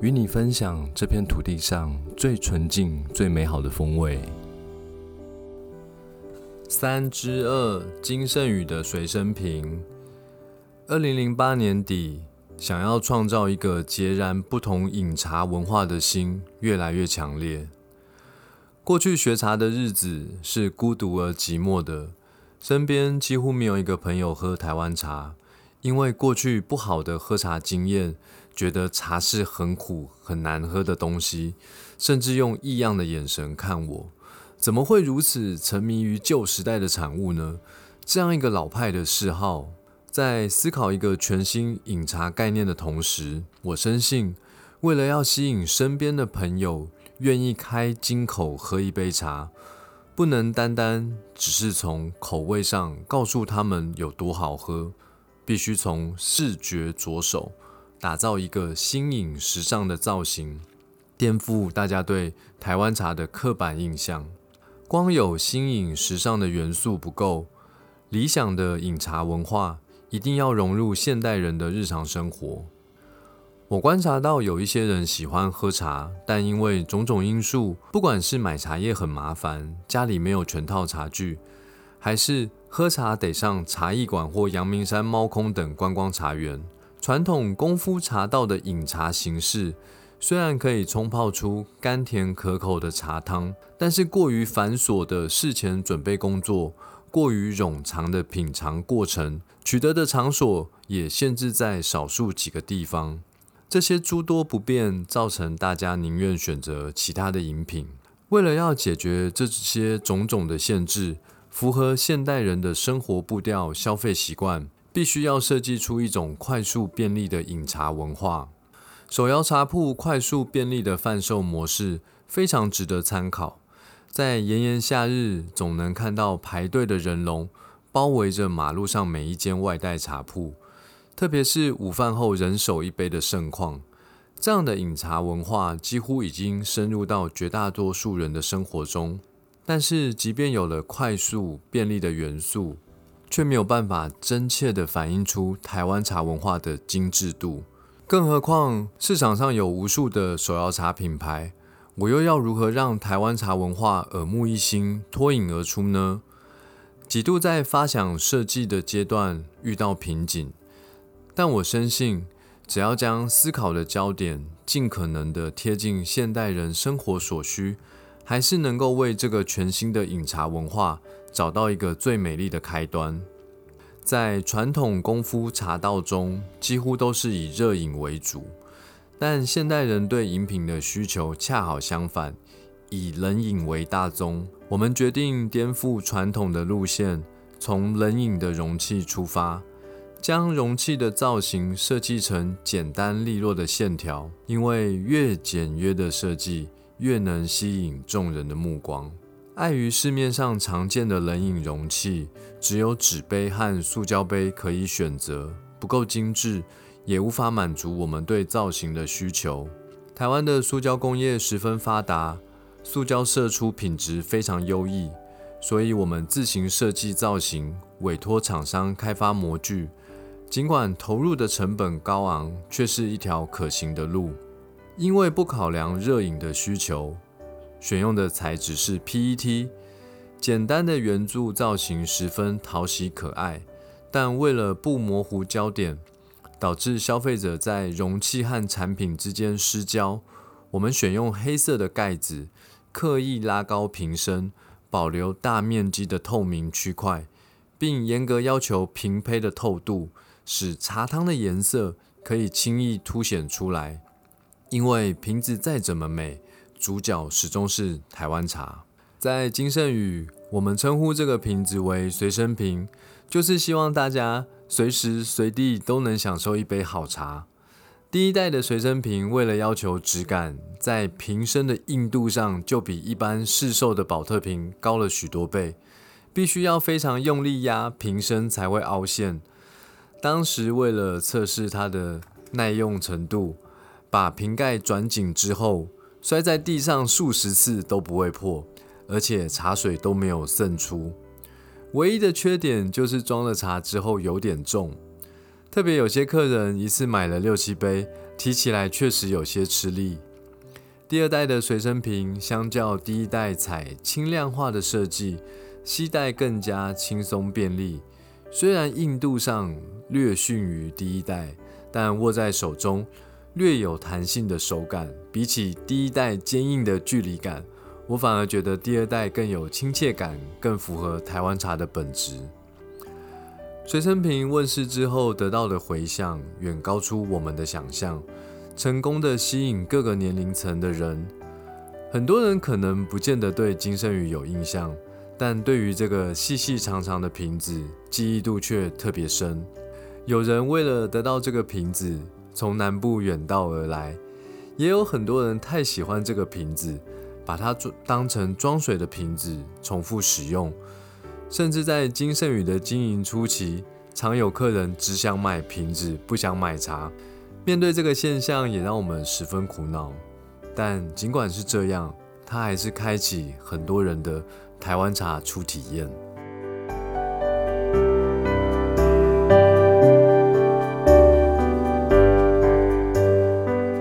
与你分享这片土地上最纯净、最美好的风味。三之二，金圣宇的随身瓶。二零零八年底，想要创造一个截然不同饮茶文化的心越来越强烈。过去学茶的日子是孤独而寂寞的，身边几乎没有一个朋友喝台湾茶，因为过去不好的喝茶经验。觉得茶是很苦很难喝的东西，甚至用异样的眼神看我，怎么会如此沉迷于旧时代的产物呢？这样一个老派的嗜好，在思考一个全新饮茶概念的同时，我深信，为了要吸引身边的朋友愿意开金口喝一杯茶，不能单单只是从口味上告诉他们有多好喝，必须从视觉着手。打造一个新颖时尚的造型，颠覆大家对台湾茶的刻板印象。光有新颖时尚的元素不够，理想的饮茶文化一定要融入现代人的日常生活。我观察到有一些人喜欢喝茶，但因为种种因素，不管是买茶叶很麻烦，家里没有全套茶具，还是喝茶得上茶艺馆或阳明山猫空等观光茶园。传统功夫茶道的饮茶形式，虽然可以冲泡出甘甜可口的茶汤，但是过于繁琐的事前准备工作，过于冗长的品尝过程，取得的场所也限制在少数几个地方。这些诸多不便，造成大家宁愿选择其他的饮品。为了要解决这些种种的限制，符合现代人的生活步调、消费习惯。必须要设计出一种快速便利的饮茶文化。手摇茶铺快速便利的贩售模式非常值得参考。在炎炎夏日，总能看到排队的人龙包围着马路上每一间外带茶铺，特别是午饭后人手一杯的盛况。这样的饮茶文化几乎已经深入到绝大多数人的生活中。但是，即便有了快速便利的元素，却没有办法真切地反映出台湾茶文化的精致度，更何况市场上有无数的手摇茶品牌，我又要如何让台湾茶文化耳目一新、脱颖而出呢？几度在发想设计的阶段遇到瓶颈，但我深信，只要将思考的焦点尽可能的贴近现代人生活所需，还是能够为这个全新的饮茶文化。找到一个最美丽的开端，在传统功夫茶道中，几乎都是以热饮为主，但现代人对饮品的需求恰好相反，以冷饮为大宗。我们决定颠覆传统的路线，从冷饮的容器出发，将容器的造型设计成简单利落的线条，因为越简约的设计，越能吸引众人的目光。碍于市面上常见的冷饮容器只有纸杯和塑胶杯可以选择，不够精致，也无法满足我们对造型的需求。台湾的塑胶工业十分发达，塑胶射出品质非常优异，所以我们自行设计造型，委托厂商开发模具。尽管投入的成本高昂，却是一条可行的路，因为不考量热饮的需求。选用的材质是 PET，简单的圆柱造型十分讨喜可爱，但为了不模糊焦点，导致消费者在容器和产品之间失焦，我们选用黑色的盖子，刻意拉高瓶身，保留大面积的透明区块，并严格要求瓶胚的透度，使茶汤的颜色可以轻易凸显出来。因为瓶子再怎么美。主角始终是台湾茶，在金圣宇，我们称呼这个瓶子为随身瓶，就是希望大家随时随地都能享受一杯好茶。第一代的随身瓶为了要求质感，在瓶身的硬度上就比一般市售的保特瓶高了许多倍，必须要非常用力压瓶身才会凹陷。当时为了测试它的耐用程度，把瓶盖转紧之后，摔在地上数十次都不会破，而且茶水都没有渗出。唯一的缺点就是装了茶之后有点重，特别有些客人一次买了六七杯，提起来确实有些吃力。第二代的随身瓶相较第一代采轻量化的设计，携带更加轻松便利。虽然硬度上略逊于第一代，但握在手中略有弹性的手感，比起第一代坚硬的距离感。我反而觉得第二代更有亲切感，更符合台湾茶的本质。随身瓶问世之后得到的回响远高出我们的想象，成功的吸引各个年龄层的人。很多人可能不见得对金圣宇有印象，但对于这个细细长长的瓶子，记忆度却特别深。有人为了得到这个瓶子，从南部远道而来，也有很多人太喜欢这个瓶子。把它装当成装水的瓶子重复使用，甚至在金圣宇的经营初期，常有客人只想买瓶子，不想买茶。面对这个现象，也让我们十分苦恼。但尽管是这样，它还是开启很多人的台湾茶初体验。